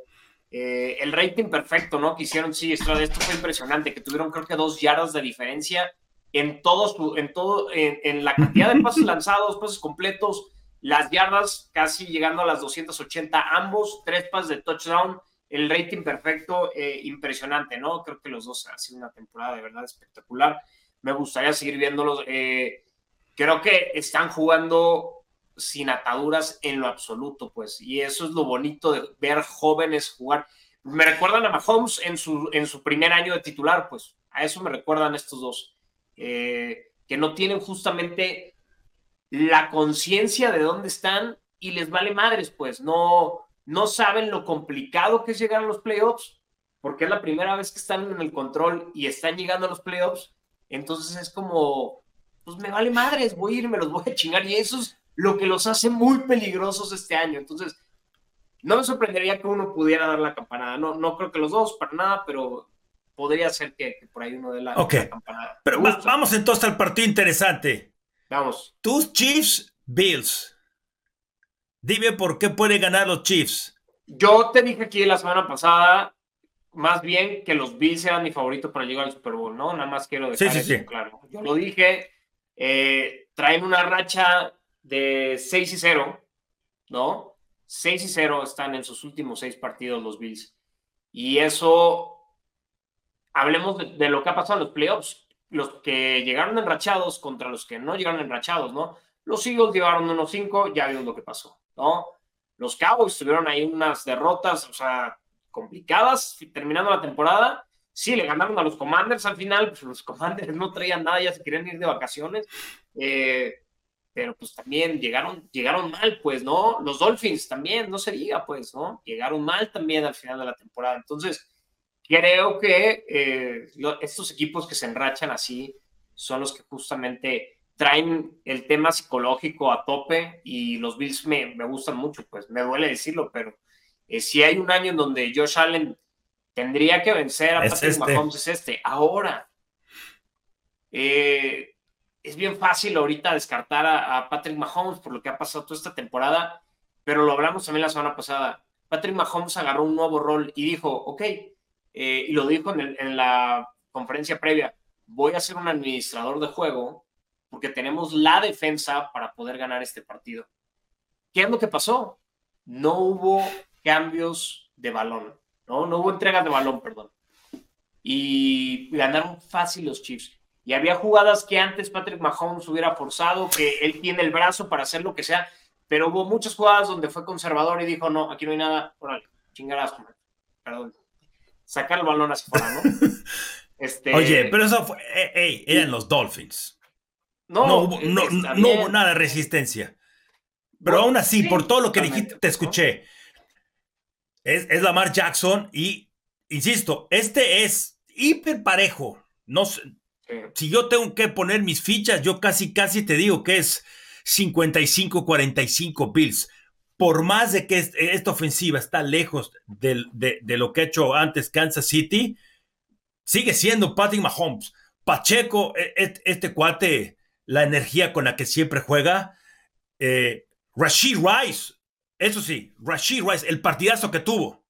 eh, el rating perfecto, ¿no? Que hicieron, sí, esto, esto fue impresionante, que tuvieron creo que dos yardas de diferencia en todos, en todo, en, en la cantidad de pasos lanzados, pasos completos, las yardas casi llegando a las 280 ambos, tres pases de touchdown, el rating perfecto, eh, impresionante, ¿no? Creo que los dos han sido una temporada de verdad espectacular. Me gustaría seguir viéndolos. Eh, creo que están jugando sin ataduras en lo absoluto, pues, y eso es lo bonito de ver jóvenes jugar. Me recuerdan a Mahomes en su, en su primer año de titular, pues, a eso me recuerdan estos dos, eh, que no tienen justamente la conciencia de dónde están y les vale madres, pues, no, no saben lo complicado que es llegar a los playoffs, porque es la primera vez que están en el control y están llegando a los playoffs. Entonces es como, pues me vale madres, voy a ir, me los voy a chingar. Y eso es lo que los hace muy peligrosos este año. Entonces, no me sorprendería que uno pudiera dar la campanada. No, no creo que los dos, para nada, pero podría ser que, por ahí uno dé la, campanada. Pero vamos entonces al partido interesante. Vamos. Tus Chiefs, Bills. Dime por qué puede ganar los Chiefs. Yo te dije aquí la semana pasada, más bien que los Bills eran mi favorito para llegar al Super Bowl, ¿no? Nada más quiero dejar eso claro. Yo lo dije, eh, traen una racha de 6 y 0, ¿no? 6 y 0 están en sus últimos seis partidos los Bills. Y eso, hablemos de, lo que ha pasado en los playoffs. Los que llegaron enrachados contra los que no llegaron enrachados, ¿no? Los Eagles llevaron unos 5, ya vimos lo que pasó. ¿no? Los Cowboys tuvieron ahí unas derrotas, o sea, complicadas, terminando la temporada. Sí, le ganaron a los Commanders al final, pues los Commanders no traían nada, ya se querían ir de vacaciones. Eh, pero pues también llegaron, llegaron mal, pues, ¿no? Los Dolphins también, no se diga, pues, ¿no? Llegaron mal también al final de la temporada. Entonces, creo que eh, estos equipos que se enrachan así son los que justamente traen el tema psicológico a tope y los Bills me, me gustan mucho, pues me duele decirlo, pero eh, si hay un año en donde Josh Allen tendría que vencer a Patrick este. Mahomes es este. Ahora, eh, es bien fácil ahorita descartar a, Patrick Mahomes por lo que ha pasado toda esta temporada, pero lo hablamos también la semana pasada. Patrick Mahomes agarró un nuevo rol y dijo, ok, eh, y lo dijo en, la conferencia previa, voy a ser un administrador de juego porque tenemos la defensa para poder ganar este partido. ¿Qué es lo que pasó? No hubo cambios de balón, ¿no? No hubo entregas de balón, perdón. Y ganaron fácil los Chiefs. Y había jugadas que antes Patrick Mahomes hubiera forzado, que él tiene el brazo para hacer lo que sea, pero hubo muchas jugadas donde fue conservador y dijo, no, aquí no hay nada, órale, perdón, sacar el balón hacia afuera, ¿no? Este... Oye, pero eso fue, eh, eran los Dolphins. No, no, hubo, no, nada de resistencia. Pero aún así, por todo lo que dijiste, te escuché. Es, es Lamar Jackson y, insisto, este es hiper parejo. No, si yo tengo que poner mis fichas, yo casi, casi te digo que es 55-45 Bills. Por más de que esta ofensiva está lejos de, lo que ha hecho antes Kansas City, sigue siendo Patrick Mahomes. Pacheco, e, e, este, cuate, la energía con la que siempre juega. Eh, Rashid Rice, eso sí, Rashid Rice, el partidazo que tuvo.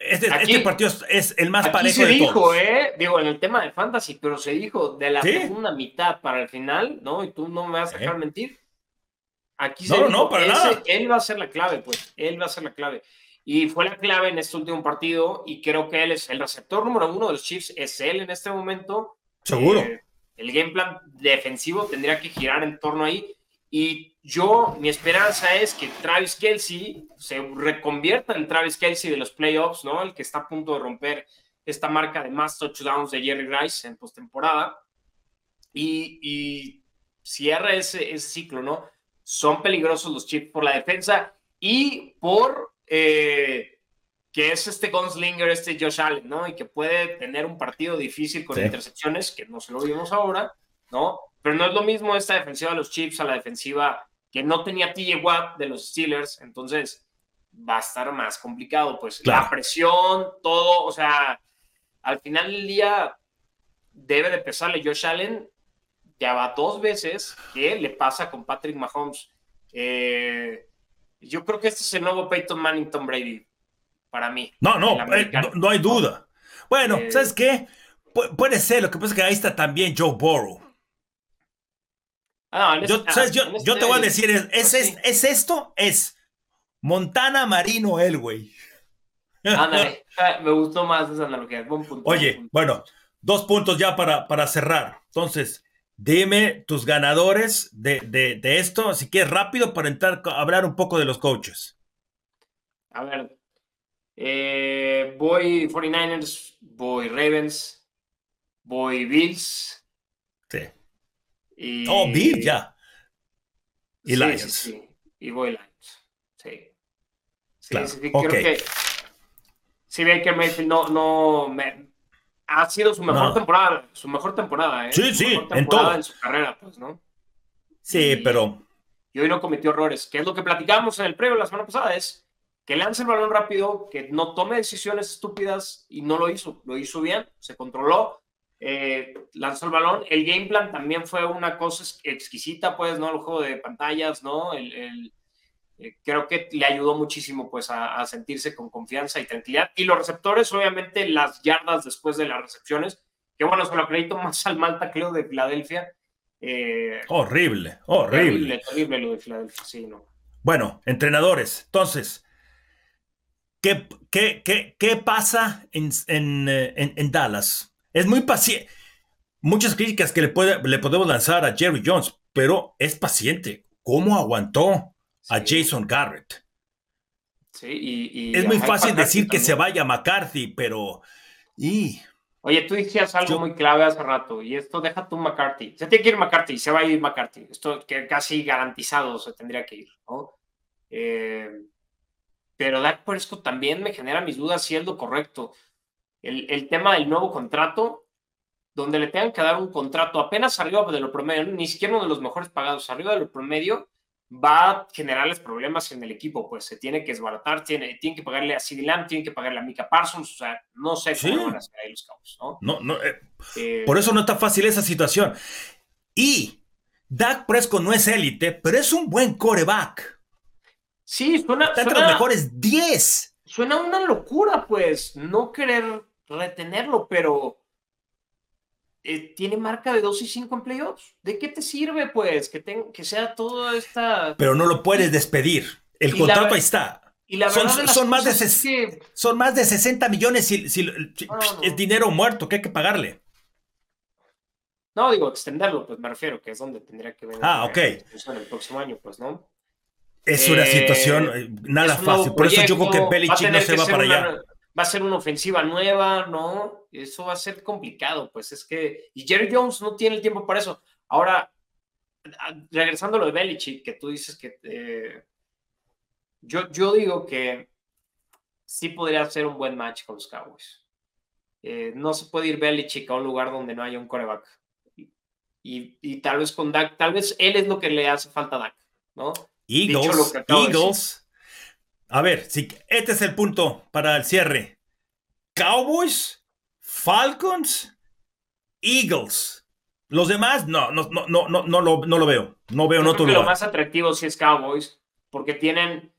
Este, este, partido es el más parejo se dijo, ¿eh? Digo, en el tema de fantasy, pero se dijo de la segunda mitad para el final, ¿no? Y tú no me vas a dejar mentir. Aquí se no, no, para nada. Él va a ser la clave, pues. Él va a ser la clave. Y fue la clave en este último partido. Y creo que él es el receptor número uno de los Chiefs. Es él en este momento. Seguro. Eh, el game plan defensivo tendría que girar en torno ahí. Y yo, mi esperanza es que Travis Kelsey se reconvierta en Travis Kelsey de los playoffs, ¿no? El que está a punto de romper esta marca de más touchdowns de Jerry Rice en postemporada. Y, y cierra ese, ese, ciclo, ¿no? Son peligrosos los Chiefs por la defensa y por eh, que es este gunslinger, este Josh Allen, ¿no? Y que puede tener un partido difícil con intercepciones, que no se lo vimos ahora, ¿no? Pero no es lo mismo esta defensiva de los Chiefs a la defensiva que no tenía TJ Watt de los Steelers, entonces va a estar más complicado, pues la presión, todo, o sea, al final del día debe de pesarle Josh Allen, ya va dos veces, ¿qué le pasa con Patrick Mahomes? Eh, yo creo que este es el nuevo Peyton Manning Tom Brady, para mí. No, no, eh, no, hay duda. Bueno, eh, ¿sabes qué? puede ser, lo que pasa es que ahí está también Joe Burrow. Ah, yo, te voy a decir, ¿es, pues es, esto? Es Montana Marino Elway. Ándale, ah, me gustó más esa analogía. Oye, bueno, dos puntos ya para, para cerrar. Entonces, dime tus ganadores de, de, esto, así que rápido para entrar a hablar un poco de los coaches. A ver, eh, voy 49ers, voy Ravens, voy Bills. Sí. Y, oh, Bill, ya. Y Lions. Sí, Y voy Lions. Sí. Sí, sí creo que. Sí, Baker Mayfield no, no me, ha sido su mejor temporada, su mejor temporada, ¿eh? Sí, sí, en todo. En su carrera, pues, ¿no? Sí, pero. Y hoy no cometió errores, que es lo que platicamos en el previo la semana pasada, es que lance el balón rápido, que no tome decisiones estúpidas y no lo hizo, lo hizo bien, se controló, eh, lanzó el balón. El game plan también fue una cosa exquisita, pues, ¿no? El juego de pantallas, ¿no? El, eh, creo que le ayudó muchísimo, pues, a, sentirse con confianza y tranquilidad. Y los receptores, obviamente, las yardas después de las recepciones, que bueno, se lo acredito más al Malta, creo, de Filadelfia. Eh, horrible, horrible. Horrible, lo de Filadelfia, sí, ¿no? Bueno, entrenadores, entonces, ¿qué, qué, qué, qué pasa en, en, en Dallas? Es muy paciente. Muchas críticas que le, puede, le podemos lanzar a Jerry Jones, pero es paciente. ¿Cómo aguantó a Jason Garrett? Sí, y, es muy fácil decir que se vaya McCarthy, pero. Y... Oye, tú decías algo muy clave hace rato, y esto deja tú McCarthy. Se tiene que ir McCarthy, se va a ir McCarthy. Esto que casi garantizado se tendría que ir, ¿no? Eh, pero Dak Prescott también me genera mis dudas si es lo correcto. El, el, tema del nuevo contrato, donde le tengan que dar un contrato apenas arriba de lo promedio, ni siquiera uno de los mejores pagados, arriba de lo promedio, va a generarles problemas en el equipo, pues se tiene que desbaratar, tiene, tiene que pagarle a CD Lamb, tiene que pagarle a Mika Parsons, o sea, no sé cómo van a hacer ahí los cabos, ¿no? No, no, eh, eh, por eso no está fácil esa situación. Y Dak Prescott no es élite, pero es un buen coreback. Sí, suena... Está entre los mejores 10. Suena una locura, pues, no querer retenerlo, pero eh, tiene marca de 2 y 5 en playoffs. ¿De qué te sirve, pues? Que, que sea toda esta. Pero no lo puedes despedir. El contrato ahí está. Y la son, son más de son más de 60 millones si, es dinero muerto que hay que pagarle. No, digo, extenderlo, pues me refiero, que es donde tendría que venir. Ah, ok. En el próximo año, pues, ¿no? Es una situación eh, nada fácil. Por eso yo creo que Belichick no se va para allá va a ser una ofensiva nueva, ¿no? Eso va a ser complicado, pues es que, y Jerry Jones no tiene el tiempo para eso. Ahora, regresando a lo de Belichick, que tú dices que, eh, yo, yo digo que sí podría ser un buen match con los Cowboys. Eh, no se puede ir Belichick a un lugar donde no haya un coreback. Y, y, tal vez con Dak, tal vez él es lo que le hace falta a Dak, ¿no? Eagles, Eagles a ver, si este es el punto para el cierre. Cowboys, Falcons, Eagles. Los demás, no, no, no, no, no, no, lo, no lo veo. No veo en otro lugar. Lo más atractivo sí es Cowboys, porque tienen,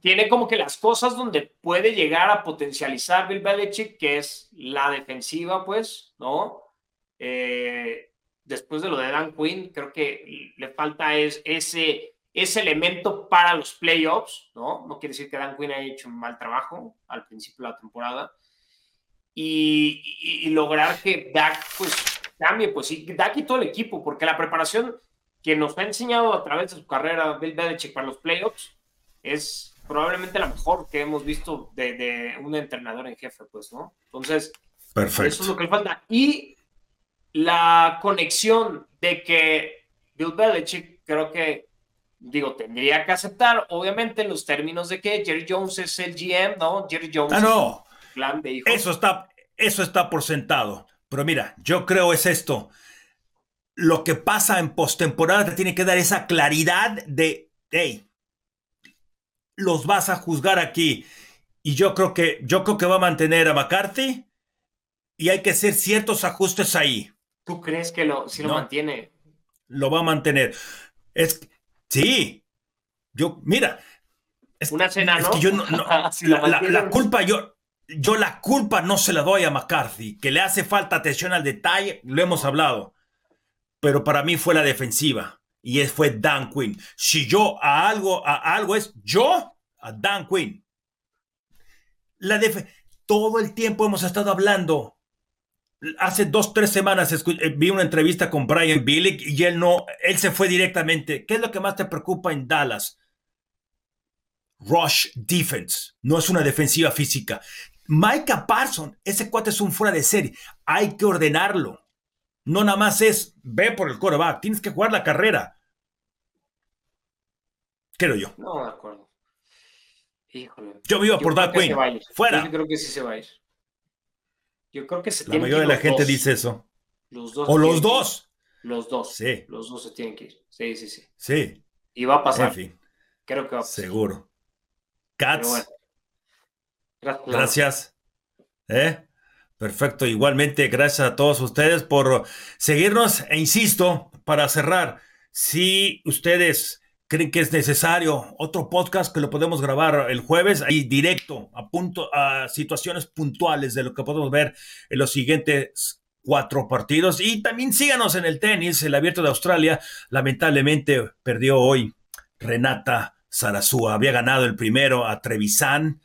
tiene como que las cosas donde puede llegar a potencializar Bill Belichick, que es la defensiva, pues, ¿no? Eh, después de lo de Dan Quinn, creo que le falta es, ese ese elemento para los playoffs, ¿no? No quiere decir que Dan Quinn haya hecho un mal trabajo al principio de la temporada. Y, lograr que Dak, pues, cambie, pues sí, Dak y todo el equipo, porque la preparación que nos ha enseñado a través de su carrera Bill Belichick para los playoffs es probablemente la mejor que hemos visto de, un entrenador en jefe, pues, ¿no? Entonces, Perfecto. eso es lo que le falta. Y la conexión de que Bill Belichick creo que digo, tendría que aceptar, obviamente, en los términos de que Jerry Jones es el GM, ¿no? Jerry Jones. Ah, no. plan de Eso está, eso está por sentado. Pero mira, yo creo es esto. Lo que pasa en postemporada te tiene que dar esa claridad de, hey, los vas a juzgar aquí. Y yo creo que, yo creo que va a mantener a McCarthy y hay que hacer ciertos ajustes ahí. ¿Tú crees que lo, si lo mantiene? Lo va a mantener. Es, Sí. Yo, mira. Una cena, ¿no? yo no, la, culpa, yo, yo la culpa no se la doy a McCarthy, que le hace falta atención al detalle, lo hemos hablado. Pero para mí fue la defensiva y fue Dan Quinn. Si yo a algo, a algo es yo, a Dan Quinn. La todo el tiempo hemos estado hablando hace dos, tres semanas eh, vi una entrevista con Brian Billick y él no, él se fue directamente. ¿Qué es lo que más te preocupa en Dallas? Rush defense. No es una defensiva física. Micah Parson, ese cuate es un fuera de serie. Hay que ordenarlo. No nada más es ve por el coreback. Tienes que jugar la carrera. Creo yo. No, de acuerdo. Híjole. Yo vivo por Dark. Fuera. Yo creo que sí se va a ir. Yo creo que se La mayoría de la gente dice eso. Los dos. O los dos. Los dos. Sí. Los dos se tienen que ir. Sí, sí, sí. Sí. Y va a pasar. En fin. Creo que va a pasar. Seguro. Cats. Gracias. ¿Eh? Perfecto. Igualmente, gracias a todos ustedes por seguirnos. E insisto, para cerrar, si ustedes creen que es necesario otro podcast que lo podemos grabar el jueves, ahí directo, a punto, a situaciones puntuales de lo que podemos ver en los siguientes cuatro partidos. Y también síganos en el tenis, el abierto de Australia. Lamentablemente perdió hoy Renata Sarazúa. Había ganado el primero a Trevisan.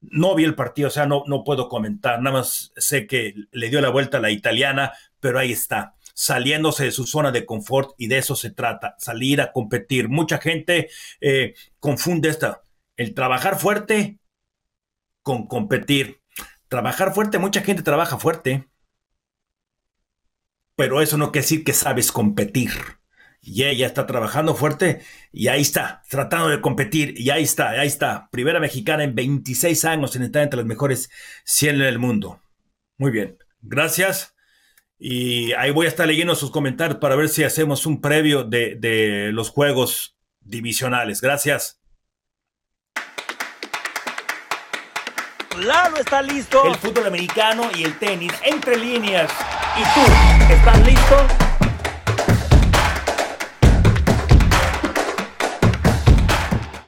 No vi el partido, o sea, no, no puedo comentar. Nada más sé que le dio la vuelta a la italiana, pero ahí está saliéndose de su zona de confort y de eso se trata, salir a competir. Mucha gente eh, confunde esta, el trabajar fuerte con competir. Trabajar fuerte, mucha gente trabaja fuerte, pero eso no quiere decir que sabes competir. Y ella está trabajando fuerte y ahí está, tratando de competir y ahí está, ahí está. Primera mexicana en 26 años en estar entre las mejores 100 del mundo. Muy bien, gracias. Y ahí voy a estar leyendo sus comentarios para ver si hacemos un previo de, de los juegos divisionales. Gracias. Lalo está listo. El fútbol americano y el tenis entre líneas. ¿Y tú estás listo?